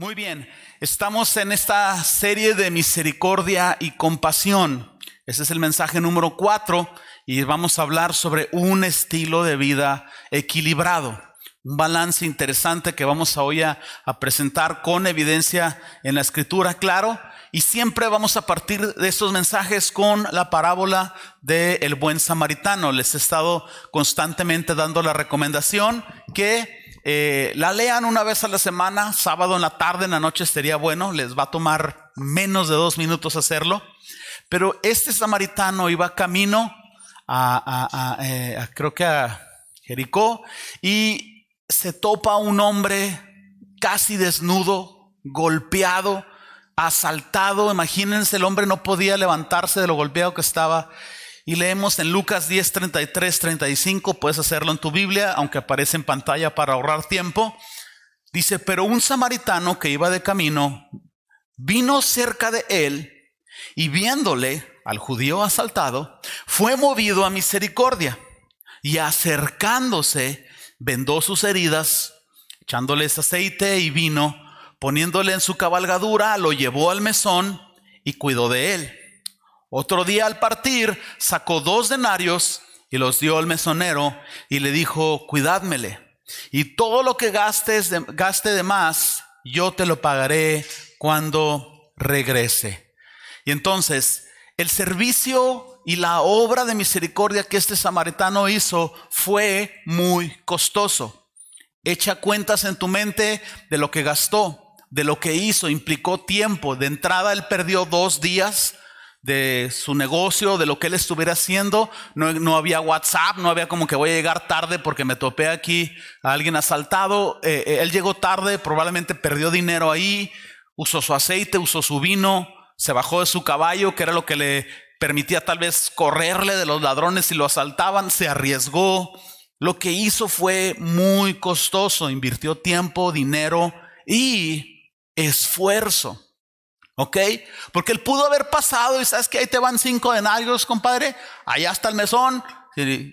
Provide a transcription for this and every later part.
Muy bien, estamos en esta serie de misericordia y compasión. Ese es el mensaje número cuatro y vamos a hablar sobre un estilo de vida equilibrado. Un balance interesante que vamos a hoy a, presentar con evidencia en la escritura, claro. Y siempre vamos a partir de estos mensajes con la parábola del buen samaritano. Les he estado constantemente dando la recomendación que eh, la lean una vez a la semana, sábado en la tarde, en la noche sería bueno, les va a tomar menos de dos minutos hacerlo. Pero este samaritano iba camino a, eh, creo que a Jericó, y se topa un hombre casi desnudo, golpeado, asaltado. Imagínense, el hombre no podía levantarse de lo golpeado que estaba. Y leemos en Lucas 10, 33, 35, puedes hacerlo en tu Biblia, aunque aparece en pantalla para ahorrar tiempo. Dice, pero un samaritano que iba de camino vino cerca de él y viéndole al judío asaltado, fue movido a misericordia y acercándose, vendó sus heridas, echándoles aceite y vino, poniéndole en su cabalgadura, lo llevó al mesón y cuidó de él. Otro día al partir sacó dos denarios y los dio al mesonero y le dijo, cuidádmele. Y todo lo que gastes gaste de más, yo te lo pagaré cuando regrese. Y entonces, el servicio y la obra de misericordia que este samaritano hizo fue muy costoso. Echa cuentas en tu mente de lo que gastó, de lo que hizo, implicó tiempo. De entrada, él perdió dos días de su negocio, de lo que él estuviera haciendo. No, había WhatsApp, no había como que voy a llegar tarde porque me topé aquí a alguien asaltado. Eh, eh, él llegó tarde, probablemente perdió dinero ahí, usó su aceite, usó su vino, se bajó de su caballo, que era lo que le permitía tal vez correrle de los ladrones si lo asaltaban, se arriesgó. Lo que hizo fue muy costoso, invirtió tiempo, dinero y esfuerzo. ¿Ok? Porque él pudo haber pasado y sabes que ahí te van cinco denarios, compadre. Allá está el mesón.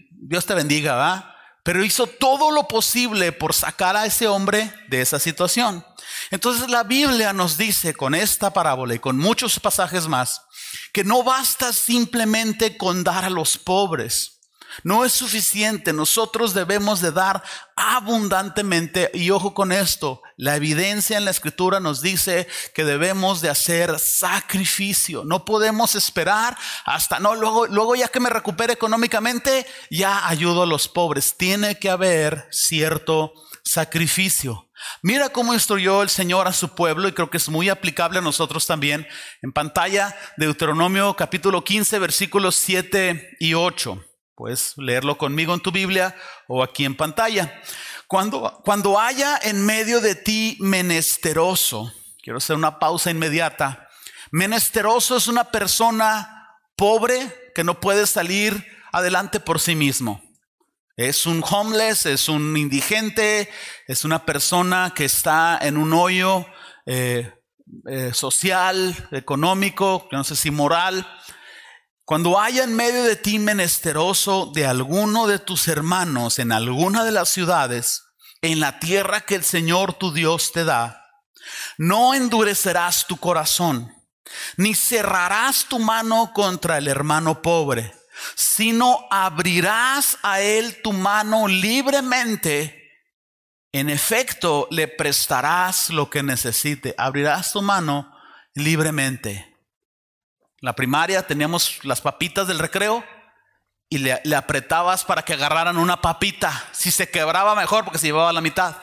Dios te bendiga, ¿va? Pero hizo todo lo posible por sacar a ese hombre de esa situación. Entonces la Biblia nos dice con esta parábola y con muchos pasajes más que no basta simplemente con dar a los pobres. No es suficiente, nosotros debemos de dar abundantemente y ojo con esto, la evidencia en la escritura nos dice que debemos de hacer sacrificio, no podemos esperar hasta no luego luego ya que me recupere económicamente ya ayudo a los pobres, tiene que haber cierto sacrificio. Mira cómo instruyó el Señor a su pueblo y creo que es muy aplicable a nosotros también. En pantalla, Deuteronomio capítulo 15, versículos 7 y 8. Puedes leerlo conmigo en tu Biblia o aquí en pantalla. Cuando, cuando haya en medio de ti menesteroso, quiero hacer una pausa inmediata. Menesteroso es una persona pobre que no puede salir adelante por sí mismo. Es un homeless, es un indigente, es una persona que está en un hoyo eh, eh, social, económico, no sé si moral. Cuando haya en medio de ti menesteroso de alguno de tus hermanos en alguna de las ciudades, en la tierra que el Señor tu Dios te da, no endurecerás tu corazón, ni cerrarás tu mano contra el hermano pobre, sino abrirás a él tu mano libremente. En efecto, le prestarás lo que necesite. Abrirás tu mano libremente la primaria teníamos las papitas del recreo y le, apretabas para que agarraran una papita. Si se quebraba mejor porque se llevaba la mitad.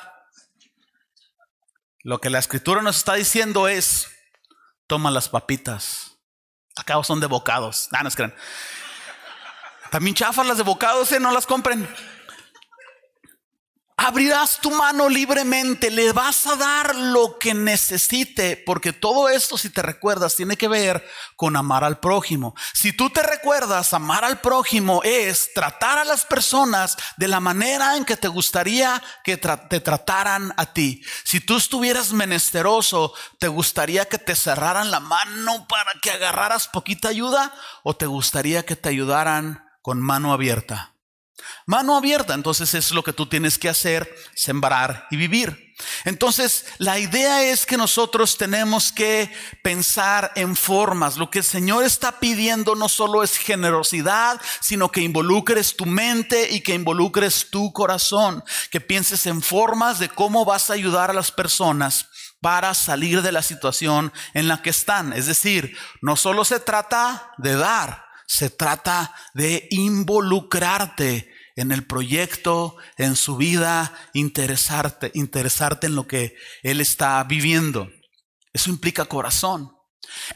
Lo que la escritura nos está diciendo es, toma las papitas. Acá son de bocados. Ah, no, crean. También chafas las de bocados, ¿eh? no las compren abrirás tu mano libremente, le vas a dar lo que necesite, porque todo esto, si te recuerdas, tiene que ver con amar al prójimo. Si tú te recuerdas, amar al prójimo es tratar a las personas de la manera en que te gustaría que te trataran a ti. Si tú estuvieras menesteroso, ¿te gustaría que te cerraran la mano para que agarraras poquita ayuda o te gustaría que te ayudaran con mano abierta? Mano abierta, entonces es lo que tú tienes que hacer, sembrar y vivir. Entonces, la idea es que nosotros tenemos que pensar en formas. Lo que el Señor está pidiendo no solo es generosidad, sino que involucres tu mente y que involucres tu corazón, que pienses en formas de cómo vas a ayudar a las personas para salir de la situación en la que están. Es decir, no solo se trata de dar, se trata de involucrarte en el proyecto, en su vida, interesarte, interesarte en lo que él está viviendo. Eso implica corazón.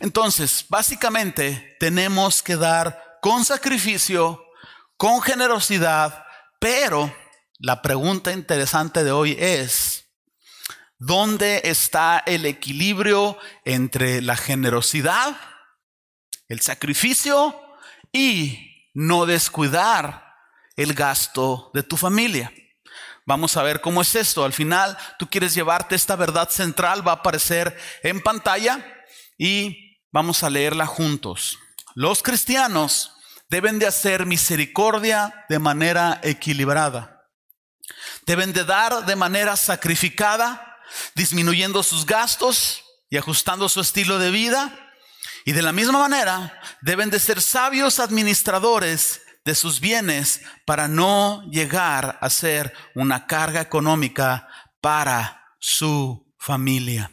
Entonces, básicamente tenemos que dar con sacrificio, con generosidad, pero la pregunta interesante de hoy es, ¿dónde está el equilibrio entre la generosidad, el sacrificio y no descuidar el gasto de tu familia. Vamos a ver cómo es esto. Al final, tú quieres llevarte esta verdad central, va a aparecer en pantalla y vamos a leerla juntos. Los cristianos deben de hacer misericordia de manera equilibrada. Deben de dar de manera sacrificada, disminuyendo sus gastos y ajustando su estilo de vida. Y de la misma manera, deben de ser sabios administradores de sus bienes para no llegar a ser una carga económica para su familia.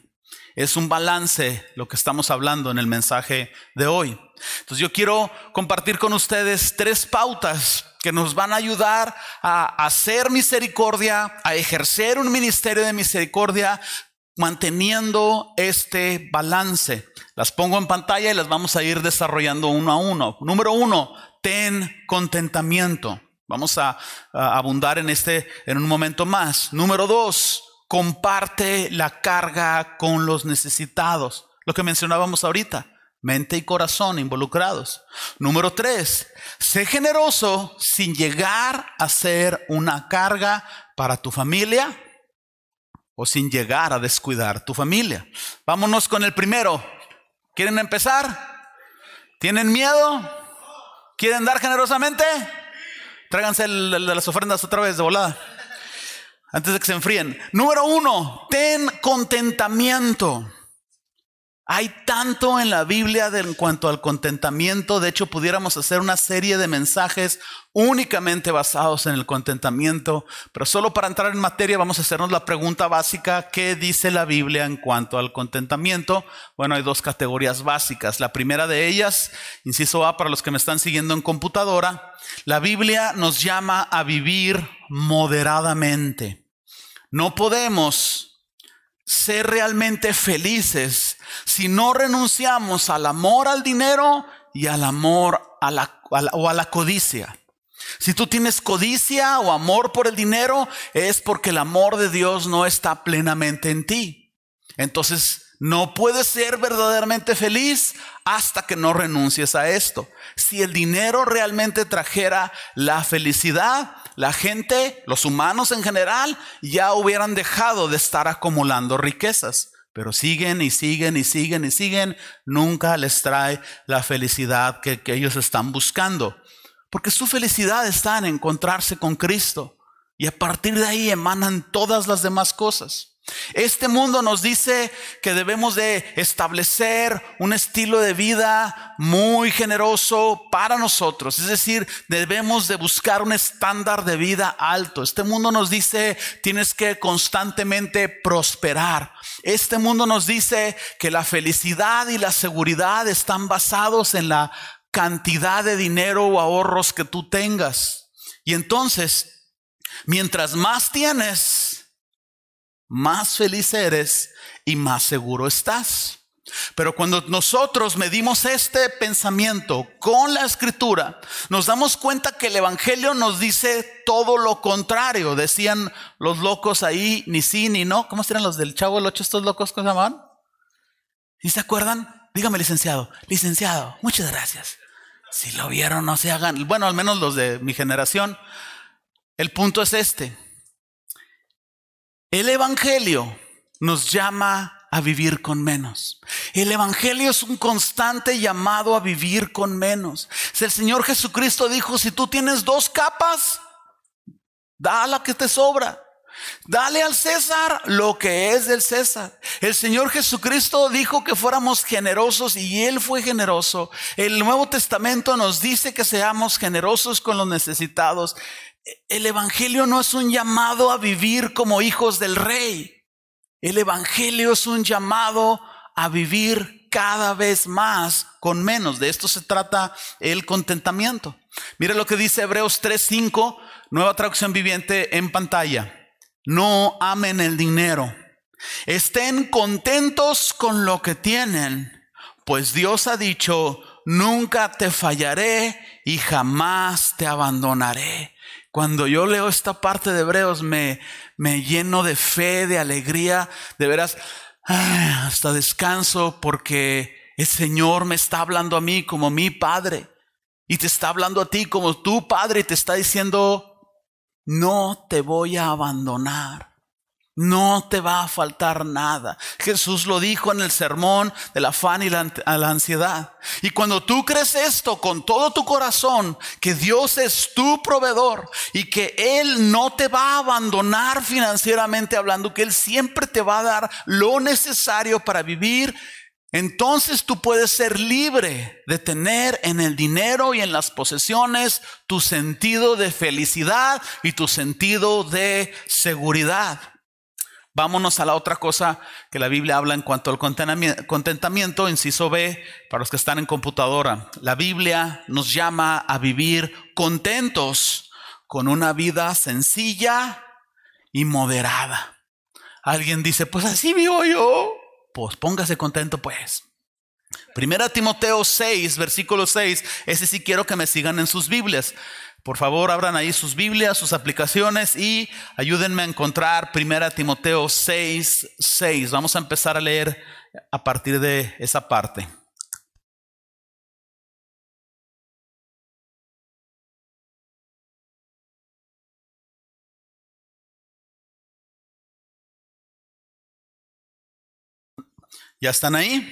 Es un balance lo que estamos hablando en el mensaje de hoy. Entonces yo quiero compartir con ustedes tres pautas que nos van a ayudar a hacer misericordia, a ejercer un ministerio de misericordia, manteniendo este balance. Las pongo en pantalla y las vamos a ir desarrollando uno a uno. Número uno, ten contentamiento. Vamos a, abundar en este en un momento más. Número dos, comparte la carga con los necesitados. Lo que mencionábamos ahorita, mente y corazón involucrados. Número tres, sé generoso sin llegar a ser una carga para tu familia o sin llegar a descuidar tu familia. Vámonos con el primero. ¿Quieren empezar? ¿Tienen miedo? ¿Quieren dar generosamente? Tráiganse las ofrendas otra vez de volada. Antes de que se enfríen. Número uno, ten contentamiento. Hay tanto en la Biblia en cuanto al contentamiento. De hecho, pudiéramos hacer una serie de mensajes únicamente basados en el contentamiento. Pero solo para entrar en materia vamos a hacernos la pregunta básica. ¿Qué dice la Biblia en cuanto al contentamiento? Bueno, hay dos categorías básicas. La primera de ellas, inciso A para los que me están siguiendo en computadora, la Biblia nos llama a vivir moderadamente. No podemos ser realmente felices si no renunciamos al amor al dinero y al amor a la, o a la codicia. Si tú tienes codicia o amor por el dinero, es porque el amor de Dios no está plenamente en ti. Entonces, no puedes ser verdaderamente feliz hasta que no renuncies a esto. Si el dinero realmente trajera la felicidad, la gente, los humanos en general, ya hubieran dejado de estar acumulando riquezas. Pero siguen y siguen y siguen y siguen. Nunca les trae la felicidad que, ellos están buscando. Porque su felicidad está en encontrarse con Cristo. Y a partir de ahí emanan todas las demás cosas. Este mundo nos dice que debemos de establecer un estilo de vida muy generoso para nosotros, es decir, debemos de buscar un estándar de vida alto. Este mundo nos dice tienes que constantemente prosperar. Este mundo nos dice que la felicidad y la seguridad están basados en la cantidad de dinero o ahorros que tú tengas. Y entonces, mientras más tienes, más feliz eres y más seguro estás. Pero cuando nosotros medimos este pensamiento con la escritura, nos damos cuenta que el Evangelio nos dice todo lo contrario. Decían los locos ahí, ni sí ni no. ¿Cómo eran los del Chavo el Ocho, estos locos que se llamaban? ¿Y se acuerdan? Dígame, licenciado. Licenciado, muchas gracias. Si lo vieron, no se hagan. Bueno, al menos los de mi generación. El punto es este. El Evangelio nos llama a vivir con menos. El Evangelio es un constante llamado a vivir con menos. Si el Señor Jesucristo dijo, si tú tienes dos capas, Da la que te sobra. Dale al César lo que es del César. El Señor Jesucristo dijo que fuéramos generosos y Él fue generoso. El Nuevo Testamento nos dice que seamos generosos con los necesitados. El Evangelio no es un llamado a vivir como hijos del rey. El Evangelio es un llamado a vivir cada vez más con menos. De esto se trata el contentamiento. Mire lo que dice Hebreos 3:5, nueva traducción viviente en pantalla. No amen el dinero. Estén contentos con lo que tienen, pues Dios ha dicho, nunca te fallaré y jamás te abandonaré. Cuando yo leo esta parte de Hebreos me, me lleno de fe, de alegría, de veras, hasta descanso porque el Señor me está hablando a mí como mi Padre y te está hablando a ti como tu Padre y te está diciendo, no te voy a abandonar. No te va a faltar nada. Jesús lo dijo en el sermón del afán y la, la, ansiedad. Y cuando tú crees esto con todo tu corazón, que Dios es tu proveedor y que Él no te va a abandonar financieramente hablando, que Él siempre te va a dar lo necesario para vivir entonces tú puedes ser libre de tener en el dinero y en las posesiones tu sentido de felicidad y tu sentido de seguridad. Vámonos a la otra cosa que la Biblia habla en cuanto al contentamiento, inciso B, para los que están en computadora. La Biblia nos llama a vivir contentos con una vida sencilla y moderada. Alguien dice, pues así vivo yo pues póngase contento pues. Primera Timoteo 6, versículo 6, ese sí quiero que me sigan en sus Biblias. Por favor, abran ahí sus Biblias, sus aplicaciones y ayúdenme a encontrar Primera Timoteo 6, 6. Vamos a empezar a leer a partir de esa parte. ¿Ya están ahí?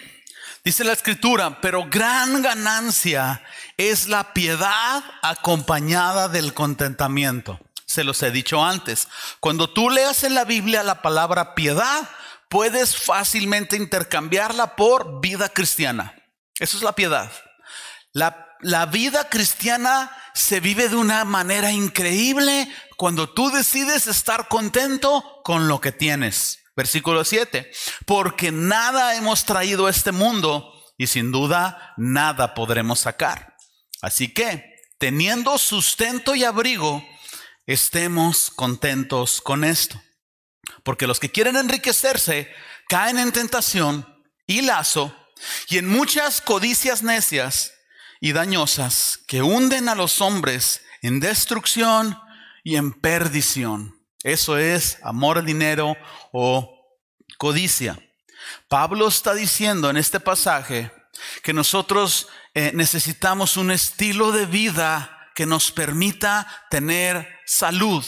Dice la escritura, pero gran ganancia es la piedad acompañada del contentamiento. Se los he dicho antes. Cuando tú leas en la Biblia la palabra piedad, puedes fácilmente intercambiarla por vida cristiana. Eso es la piedad. La, la vida cristiana se vive de una manera increíble cuando tú decides estar contento con lo que tienes. Versículo 7. Porque nada hemos traído a este mundo y sin duda nada podremos sacar. Así que, teniendo sustento y abrigo, estemos contentos con esto. Porque los que quieren enriquecerse caen en tentación y lazo y en muchas codicias necias y dañosas que hunden a los hombres en destrucción y en perdición. Eso es amor al dinero o codicia. Pablo está diciendo en este pasaje que nosotros eh, necesitamos un estilo de vida que nos permita tener salud.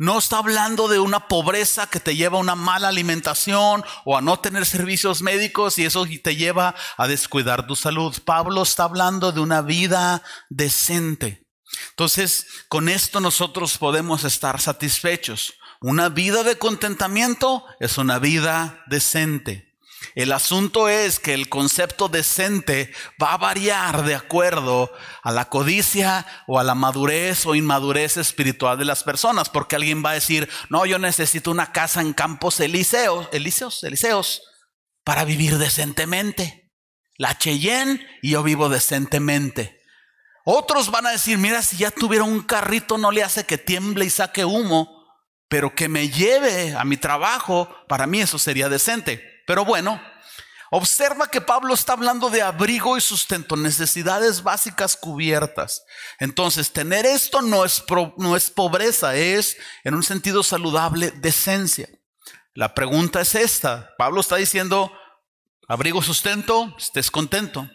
No está hablando de una pobreza que te lleva a una mala alimentación o a no tener servicios médicos y eso te lleva a descuidar tu salud. Pablo está hablando de una vida decente. Entonces, con esto nosotros podemos estar satisfechos. Una vida de contentamiento es una vida decente. El asunto es que el concepto decente va a variar de acuerdo a la codicia o a la madurez o inmadurez espiritual de las personas, porque alguien va a decir, no, yo necesito una casa en campos elíseos, elíseos, elíseos, para vivir decentemente. La Cheyenne y yo vivo decentemente. Otros van a decir, mira, si ya tuviera un carrito no le hace que tiemble y saque humo, pero que me lleve a mi trabajo, para mí eso sería decente. Pero bueno, observa que Pablo está hablando de abrigo y sustento, necesidades básicas cubiertas. Entonces, tener esto no es, no es pobreza, es en un sentido saludable decencia. La pregunta es esta. Pablo está diciendo, abrigo, sustento, estés contento.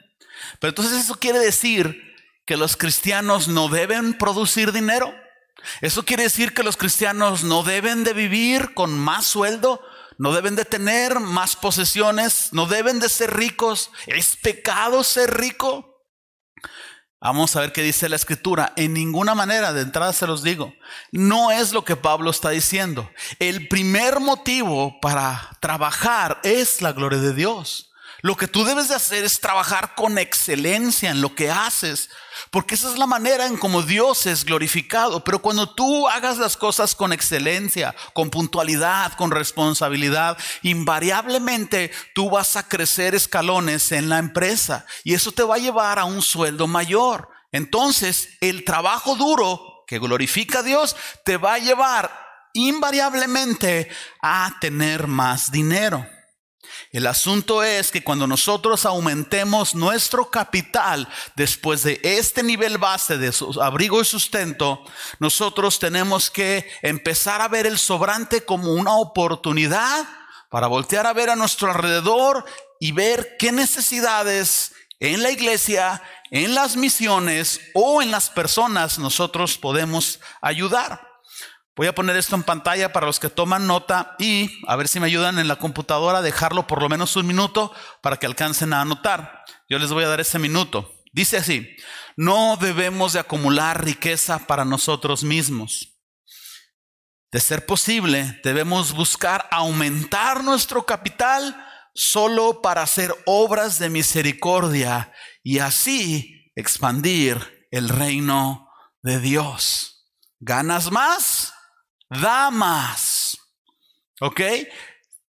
Pero entonces eso quiere decir que los cristianos no deben producir dinero. Eso quiere decir que los cristianos no deben de vivir con más sueldo, no deben de tener más posesiones, no deben de ser ricos. ¿Es pecado ser rico? Vamos a ver qué dice la escritura. En ninguna manera, de entrada se los digo, no es lo que Pablo está diciendo. El primer motivo para trabajar es la gloria de Dios. Lo que tú debes de hacer es trabajar con excelencia en lo que haces, porque esa es la manera en como Dios es glorificado. Pero cuando tú hagas las cosas con excelencia, con puntualidad, con responsabilidad, invariablemente tú vas a crecer escalones en la empresa y eso te va a llevar a un sueldo mayor. Entonces, el trabajo duro que glorifica a Dios te va a llevar invariablemente a tener más dinero. El asunto es que cuando nosotros aumentemos nuestro capital después de este nivel base de abrigo y sustento, nosotros tenemos que empezar a ver el sobrante como una oportunidad para voltear a ver a nuestro alrededor y ver qué necesidades en la iglesia, en las misiones o en las personas nosotros podemos ayudar. Voy a poner esto en pantalla para los que toman nota y a ver si me ayudan en la computadora a dejarlo por lo menos un minuto para que alcancen a anotar. Yo les voy a dar ese minuto. Dice así, no debemos de acumular riqueza para nosotros mismos. De ser posible, debemos buscar aumentar nuestro capital solo para hacer obras de misericordia y así expandir el reino de Dios. ¿Ganas más? Da más. ¿Ok?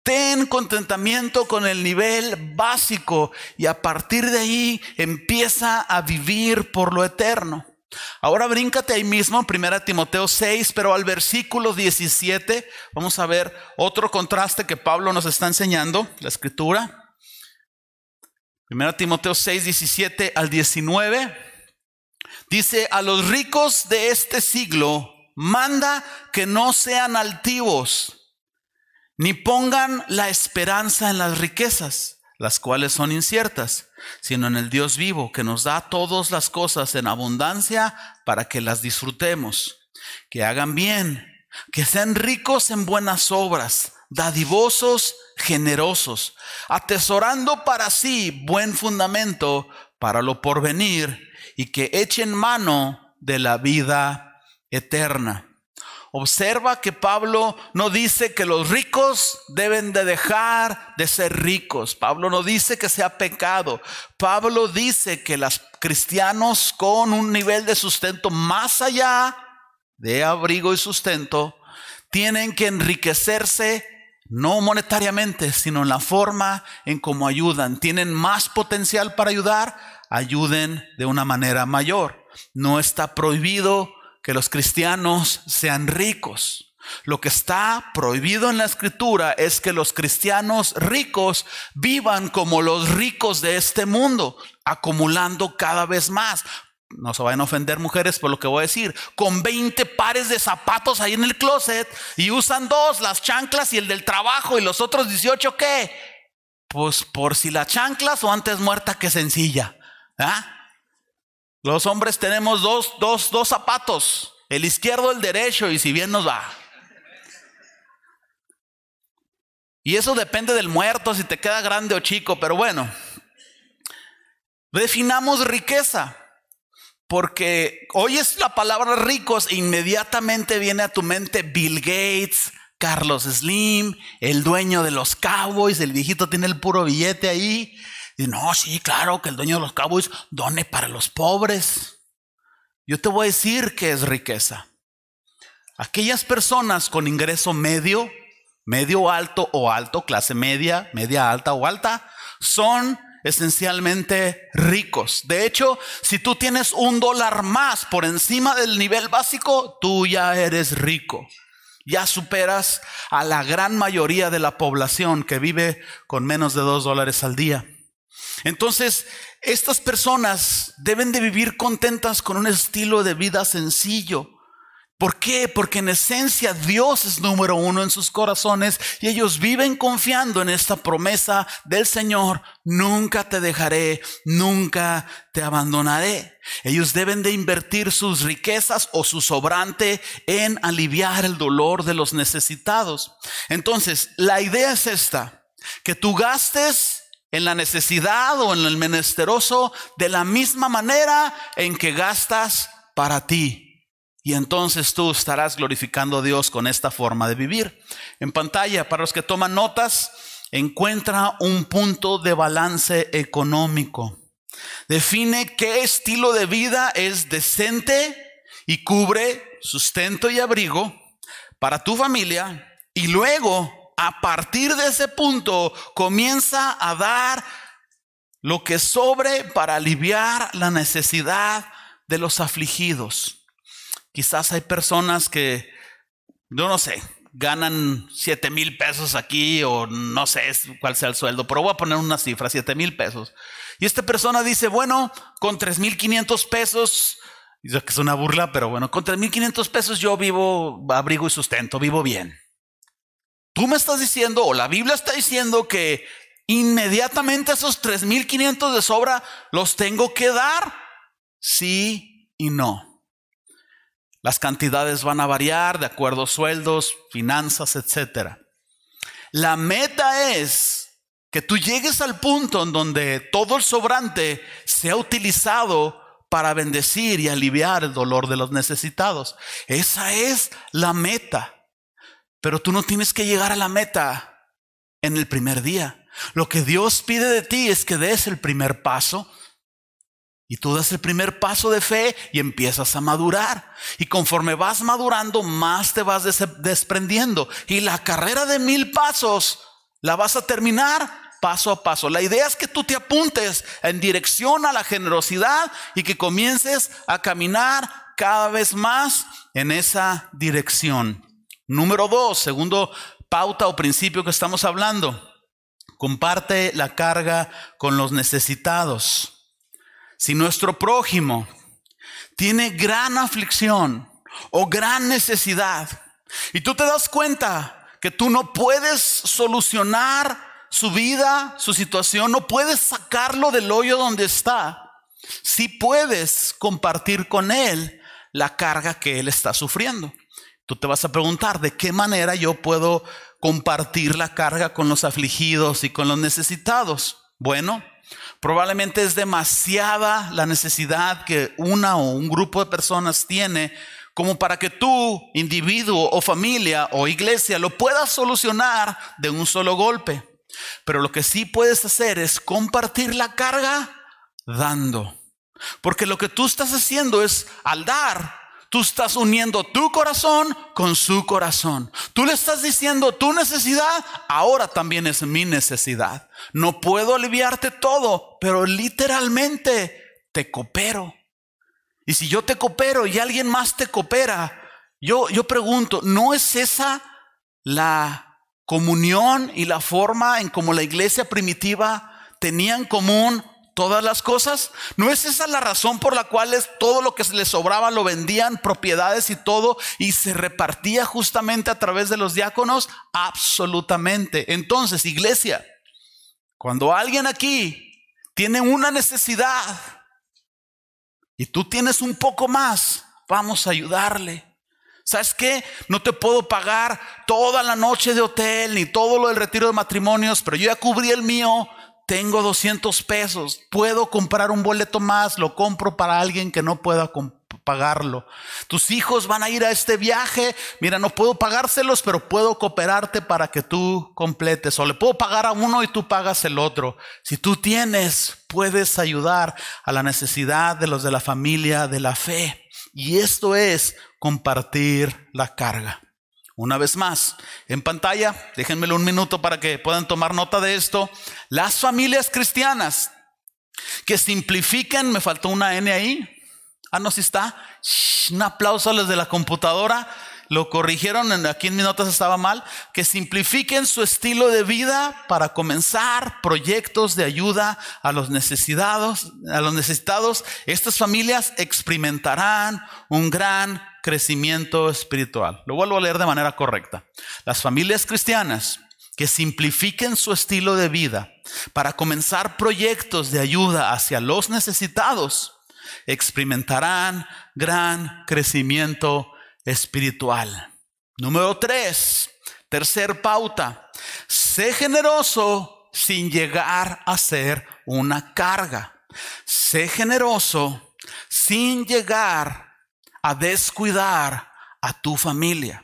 Ten contentamiento con el nivel básico y a partir de ahí empieza a vivir por lo eterno. Ahora bríncate ahí mismo, 1 Timoteo 6, pero al versículo 17 vamos a ver otro contraste que Pablo nos está enseñando, la escritura. 1 Timoteo 6, 17 al 19. Dice, a los ricos de este siglo manda que no sean altivos, ni pongan la esperanza en las riquezas, las cuales son inciertas, sino en el Dios vivo, que nos da todas las cosas en abundancia para que las disfrutemos, que hagan bien, que sean ricos en buenas obras, dadivosos, generosos, atesorando para sí buen fundamento para lo porvenir, y que echen mano de la vida eterna. Observa que Pablo no dice que los ricos deben de dejar de ser ricos. Pablo no dice que sea pecado. Pablo dice que los cristianos con un nivel de sustento más allá de abrigo y sustento tienen que enriquecerse no monetariamente, sino en la forma en cómo ayudan. Tienen más potencial para ayudar, ayuden de una manera mayor. No está prohibido que los cristianos sean ricos. Lo que está prohibido en la escritura es que los cristianos ricos vivan como los ricos de este mundo, acumulando cada vez más. No se vayan a ofender mujeres por lo que voy a decir. Con 20 pares de zapatos ahí en el closet y usan dos, las chanclas y el del trabajo y los otros 18 qué? Pues por si las chanclas o antes muerta que sencilla. ¿Ah? Los hombres tenemos dos, dos, dos zapatos, el izquierdo, el derecho, y si bien nos va. Y eso depende del muerto, si te queda grande o chico, pero bueno. Definamos riqueza, porque oyes la palabra ricos e inmediatamente viene a tu mente Bill Gates, Carlos Slim, el dueño de los Cowboys, el viejito tiene el puro billete ahí. Y no, sí, claro, que el dueño de los Cowboys done para los pobres. Yo te voy a decir que es riqueza. Aquellas personas con ingreso medio, medio alto o alto, clase media, media alta o alta, son esencialmente ricos. De hecho, si tú tienes un dólar más por encima del nivel básico, tú ya eres rico. Ya superas a la gran mayoría de la población que vive con menos de dos dólares al día. Entonces, estas personas deben de vivir contentas con un estilo de vida sencillo. ¿Por qué? Porque en esencia Dios es número uno en sus corazones y ellos viven confiando en esta promesa del Señor, nunca te dejaré, nunca te abandonaré. Ellos deben de invertir sus riquezas o su sobrante en aliviar el dolor de los necesitados. Entonces, la idea es esta, que tú gastes en la necesidad o en el menesteroso de la misma manera en que gastas para ti. Y entonces tú estarás glorificando a Dios con esta forma de vivir. En pantalla, para los que toman notas, encuentra un punto de balance económico. Define qué estilo de vida es decente y cubre sustento y abrigo para tu familia y luego a partir de ese punto comienza a dar lo que sobre para aliviar la necesidad de los afligidos. Quizás hay personas que, yo no sé, ganan 7 mil pesos aquí o no sé cuál sea el sueldo, pero voy a poner una cifra, 7 mil pesos. Y esta persona dice, bueno, con 3 mil 500 pesos, que es una burla, pero bueno, con 3 mil 500 pesos yo vivo, abrigo y sustento, vivo bien. Tú me estás diciendo, o la Biblia está diciendo que inmediatamente esos 3.500 de sobra los tengo que dar. Sí y no. Las cantidades van a variar de acuerdo a sueldos, finanzas, etc. La meta es que tú llegues al punto en donde todo el sobrante sea utilizado para bendecir y aliviar el dolor de los necesitados. Esa es la meta. Pero tú no tienes que llegar a la meta en el primer día. Lo que Dios pide de ti es que des el primer paso. Y tú das el primer paso de fe y empiezas a madurar. Y conforme vas madurando, más te vas desprendiendo. Y la carrera de mil pasos la vas a terminar paso a paso. La idea es que tú te apuntes en dirección a la generosidad y que comiences a caminar cada vez más en esa dirección. Número dos, segundo pauta o principio que estamos hablando, comparte la carga con los necesitados. Si nuestro prójimo tiene gran aflicción o gran necesidad y tú te das cuenta que tú no puedes solucionar su vida, su situación, no puedes sacarlo del hoyo donde está, si puedes compartir con él la carga que él está sufriendo. Tú te vas a preguntar, ¿de qué manera yo puedo compartir la carga con los afligidos y con los necesitados? Bueno, probablemente es demasiada la necesidad que una o un grupo de personas tiene como para que tú, individuo o familia o iglesia, lo puedas solucionar de un solo golpe. Pero lo que sí puedes hacer es compartir la carga dando. Porque lo que tú estás haciendo es al dar, Tú estás uniendo tu corazón con su corazón. Tú le estás diciendo tu necesidad, ahora también es mi necesidad. No puedo aliviarte todo, pero literalmente te coopero. Y si yo te coopero y alguien más te coopera, yo, yo pregunto, ¿no es esa la comunión y la forma en como la iglesia primitiva tenía en común todas las cosas? ¿No es esa la razón por la cual es todo lo que les sobraba lo vendían, propiedades y todo, y se repartía justamente a través de los diáconos? Absolutamente. Entonces, iglesia, cuando alguien aquí tiene una necesidad y tú tienes un poco más, vamos a ayudarle. ¿Sabes qué? No te puedo pagar toda la noche de hotel ni todo lo del retiro de matrimonios, pero yo ya cubrí el mío tengo 200 pesos, puedo comprar un boleto más, lo compro para alguien que no pueda pagarlo. Tus hijos van a ir a este viaje, mira, no puedo pagárselos, pero puedo cooperarte para que tú completes. O le puedo pagar a uno y tú pagas el otro. Si tú tienes, puedes ayudar a la necesidad de los de la familia de la fe. Y esto es compartir la carga. Una vez más, en pantalla, déjenmelo un minuto para que puedan tomar nota de esto. Las familias cristianas que simplifiquen, me faltó una N ahí. Ah, no, si está. un aplauso a los de la computadora. Lo corrigieron, aquí en mis notas estaba mal. Que simplifiquen su estilo de vida para comenzar proyectos de ayuda a los necesitados. A los necesitados, estas familias experimentarán un gran crecimiento espiritual. Lo vuelvo a leer de manera correcta. Las familias cristianas que simplifiquen su estilo de vida para comenzar proyectos de ayuda hacia los necesitados experimentarán gran crecimiento espiritual. Número tres, tercer pauta, sé generoso sin llegar a ser una carga. Sé generoso sin llegar a descuidar a tu familia.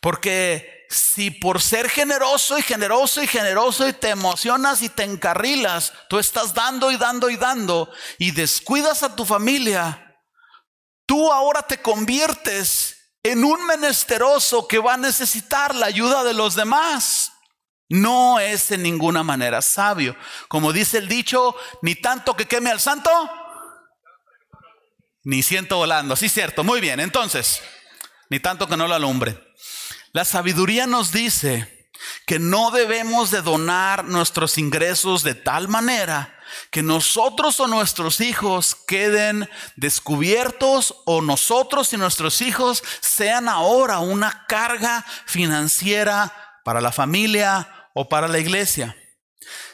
Porque si por ser generoso y generoso y generoso y te emocionas y te encarrilas, tú estás dando y dando y dando y descuidas a tu familia, tú ahora te conviertes en un menesteroso que va a necesitar la ayuda de los demás. No es en ninguna manera sabio. Como dice el dicho, ni tanto que queme al santo, ni siento volando. Sí, cierto. Muy bien. Entonces, ni tanto que no lo alumbre. La sabiduría nos dice que no debemos de donar nuestros ingresos de tal manera que nosotros o nuestros hijos queden descubiertos o nosotros y nuestros hijos sean ahora una carga financiera para la familia o para la iglesia.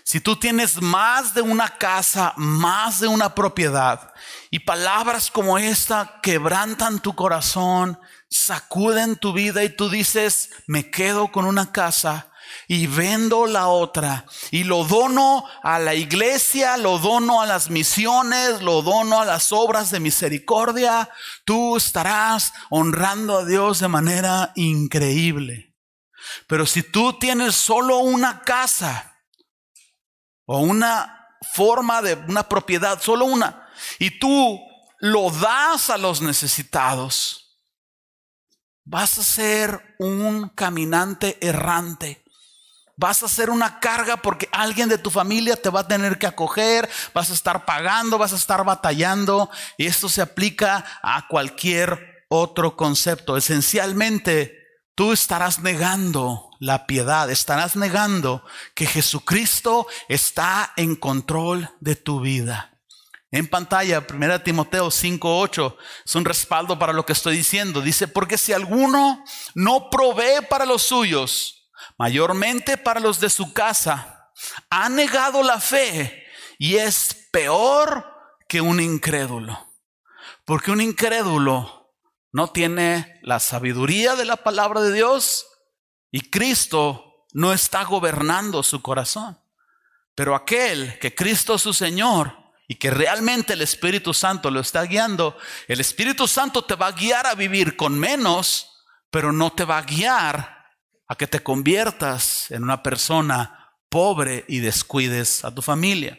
Si tú tienes más de una casa, más de una propiedad, y palabras como esta quebrantan tu corazón, sacuden tu vida y tú dices, me quedo con una casa y vendo la otra y lo dono a la iglesia, lo dono a las misiones, lo dono a las obras de misericordia, tú estarás honrando a Dios de manera increíble. Pero si tú tienes solo una casa o una forma de una propiedad, solo una, y tú lo das a los necesitados, vas a ser un caminante errante Vas a ser una carga porque alguien de tu familia te va a tener que acoger, vas a estar pagando, vas a estar batallando y esto se aplica a cualquier otro concepto. Esencialmente, tú estarás negando la piedad, estarás negando que Jesucristo está en control de tu vida. En pantalla, 1 Timoteo 5:8 es un respaldo para lo que estoy diciendo. Dice, porque si alguno no provee para los suyos, mayormente para los de su casa, ha negado la fe y es peor que un incrédulo. Porque un incrédulo no tiene la sabiduría de la palabra de Dios y Cristo no está gobernando su corazón. Pero aquel que Cristo su Señor y que realmente el Espíritu Santo lo está guiando, el Espíritu Santo te va a guiar a vivir con menos, pero no te va a guiar a que te conviertas en una persona pobre y descuides a tu familia.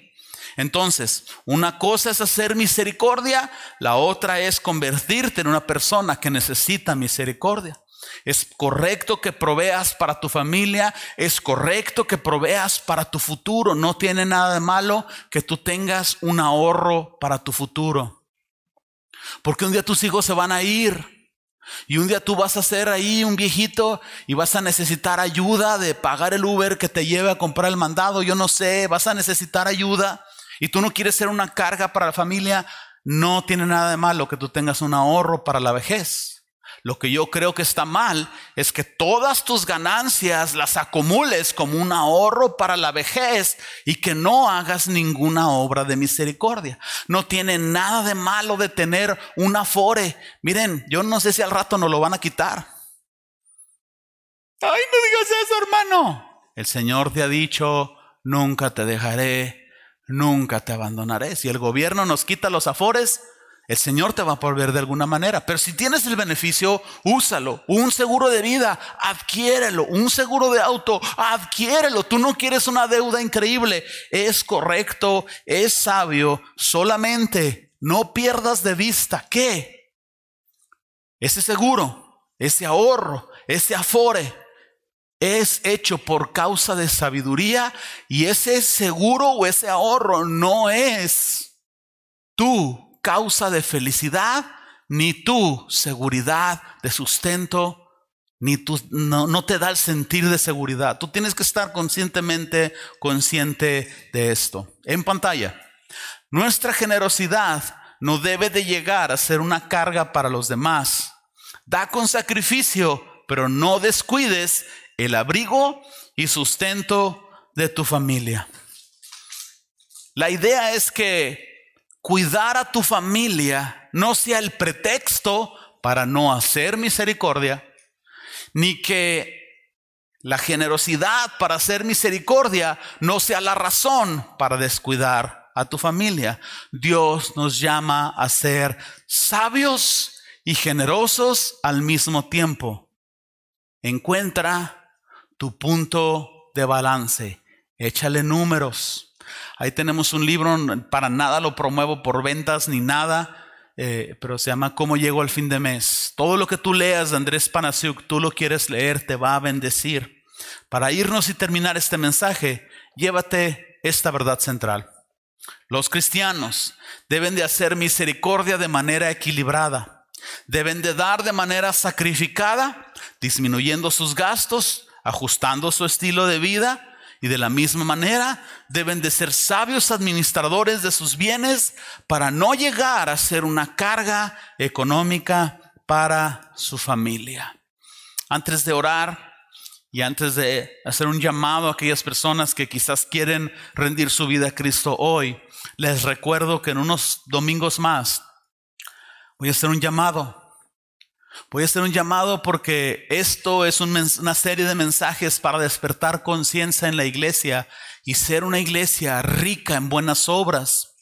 Entonces, una cosa es hacer misericordia, la otra es convertirte en una persona que necesita misericordia. Es correcto que proveas para tu familia, es correcto que proveas para tu futuro. No tiene nada de malo que tú tengas un ahorro para tu futuro. Porque un día tus hijos se van a ir y un día tú vas a ser ahí un viejito y vas a necesitar ayuda de pagar el Uber que te lleve a comprar el mandado, yo no sé, vas a necesitar ayuda y tú no quieres ser una carga para la familia, no tiene nada de malo que tú tengas un ahorro para la vejez. Lo que yo creo que está mal es que todas tus ganancias las acumules como un ahorro para la vejez y que no hagas ninguna obra de misericordia. No tiene nada de malo de tener un afore. Miren, yo no sé si al rato nos lo van a quitar. Ay, no digas eso, hermano. El Señor te ha dicho, nunca te dejaré, nunca te abandonaré. Si el gobierno nos quita los afores, el Señor te va a proveer de alguna manera, pero si tienes el beneficio, úsalo. Un seguro de vida, adquiérelo. Un seguro de auto, adquiérelo. Tú no quieres una deuda increíble. Es correcto, es sabio. Solamente no pierdas de vista que ese seguro, ese ahorro, ese afore es hecho por causa de sabiduría y ese seguro o ese ahorro no es tú causa de felicidad, ni tu seguridad de sustento, ni tu, no, no te da el sentir de seguridad. Tú tienes que estar conscientemente consciente de esto. En pantalla, nuestra generosidad no debe de llegar a ser una carga para los demás. Da con sacrificio, pero no descuides el abrigo y sustento de tu familia. La idea es que cuidar a tu familia no sea el pretexto para no hacer misericordia, ni que la generosidad para hacer misericordia no sea la razón para descuidar a tu familia. Dios nos llama a ser sabios y generosos al mismo tiempo. Encuentra tu punto de balance. Échale números. Ahí tenemos un libro, para nada lo promuevo por ventas ni nada, eh, pero se llama ¿Cómo llego al fin de mes? Todo lo que tú leas de Andrés Panasiuk, tú lo quieres leer, te va a bendecir. Para irnos y terminar este mensaje, llévate esta verdad central. Los cristianos deben de hacer misericordia de manera equilibrada. Deben de dar de manera sacrificada, disminuyendo sus gastos, ajustando su estilo de vida y de la misma manera deben de ser sabios administradores de sus bienes para no llegar a ser una carga económica para su familia. Antes de orar y antes de hacer un llamado a aquellas personas que quizás quieren rendir su vida a Cristo hoy, les recuerdo que en unos domingos más voy a hacer un llamado Voy a hacer un llamado porque esto es una serie de mensajes para despertar conciencia en la iglesia y ser una iglesia rica en buenas obras.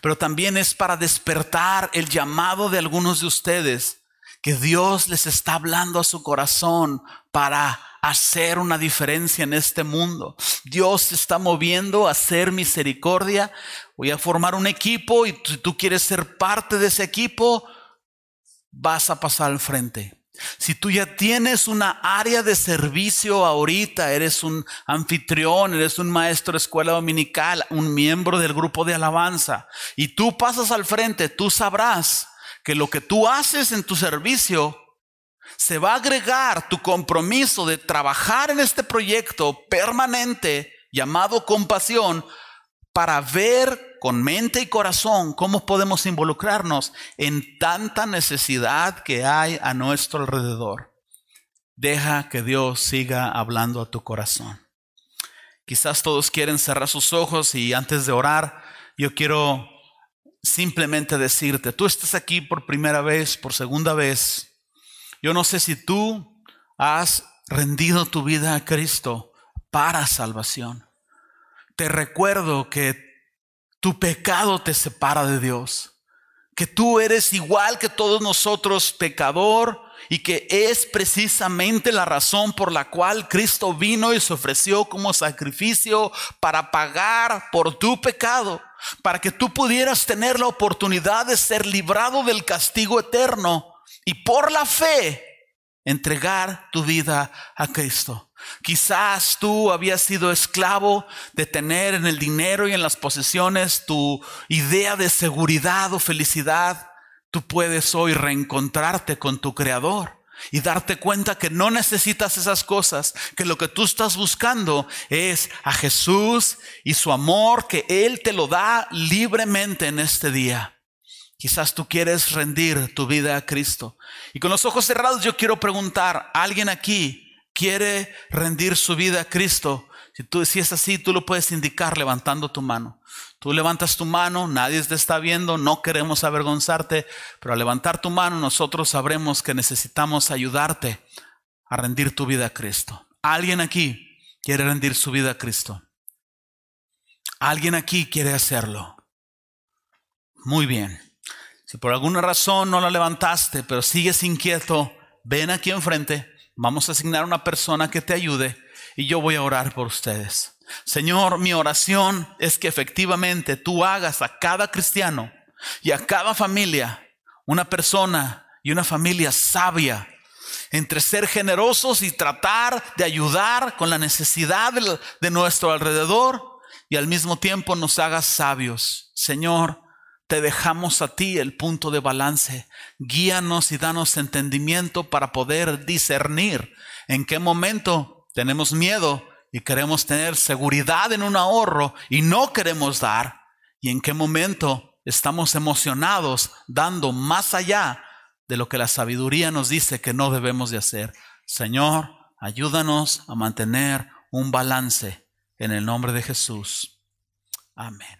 Pero también es para despertar el llamado de algunos de ustedes que Dios les está hablando a su corazón para hacer una diferencia en este mundo. Dios se está moviendo a hacer misericordia. Voy a formar un equipo y si tú quieres ser parte de ese equipo, vas a pasar al frente. Si tú ya tienes una área de servicio ahorita, eres un anfitrión, eres un maestro de escuela dominical, un miembro del grupo de alabanza, y tú pasas al frente, tú sabrás que lo que tú haces en tu servicio se va a agregar tu compromiso de trabajar en este proyecto permanente llamado compasión para ver con mente y corazón cómo podemos involucrarnos en tanta necesidad que hay a nuestro alrededor. Deja que Dios siga hablando a tu corazón. Quizás todos quieren cerrar sus ojos y antes de orar, yo quiero simplemente decirte, tú estás aquí por primera vez, por segunda vez. Yo no sé si tú has rendido tu vida a Cristo para salvación te recuerdo que tu pecado te separa de Dios, que tú eres igual que todos nosotros pecador y que es precisamente la razón por la cual Cristo vino y se ofreció como sacrificio para pagar por tu pecado, para que tú pudieras tener la oportunidad de ser librado del castigo eterno y por la fe entregar tu vida a Cristo. Quizás tú habías sido esclavo de tener en el dinero y en las posesiones tu idea de seguridad o felicidad. Tú puedes hoy reencontrarte con tu Creador y darte cuenta que no necesitas esas cosas, que lo que tú estás buscando es a Jesús y su amor que Él te lo da libremente en este día. Quizás tú quieres rendir tu vida a Cristo. Y con los ojos cerrados yo quiero preguntar, ¿alguien aquí quiere rendir su vida a Cristo, si, tú, si es así, tú lo puedes indicar levantando tu mano. Tú levantas tu mano, nadie te está viendo, no queremos avergonzarte, pero al levantar tu mano nosotros sabremos que necesitamos ayudarte a rendir tu vida a Cristo. ¿Alguien aquí quiere rendir su vida a Cristo? ¿Alguien aquí quiere hacerlo? Muy bien. Si por alguna razón no la levantaste, pero sigues inquieto, ven aquí enfrente Vamos a asignar una persona que te ayude y yo voy a orar por ustedes. Señor, mi oración es que efectivamente tú hagas a cada cristiano y a cada familia una persona y una familia sabia entre ser generosos y tratar de ayudar con la necesidad de nuestro alrededor y al mismo tiempo nos hagas sabios. Señor, te dejamos a ti el punto de balance. Guíanos y danos entendimiento para poder discernir en qué momento tenemos miedo y queremos tener seguridad en un ahorro y no queremos dar. Y en qué momento estamos emocionados dando más allá de lo que la sabiduría nos dice que no debemos de hacer. Señor, ayúdanos a mantener un balance en el nombre de Jesús. Amén.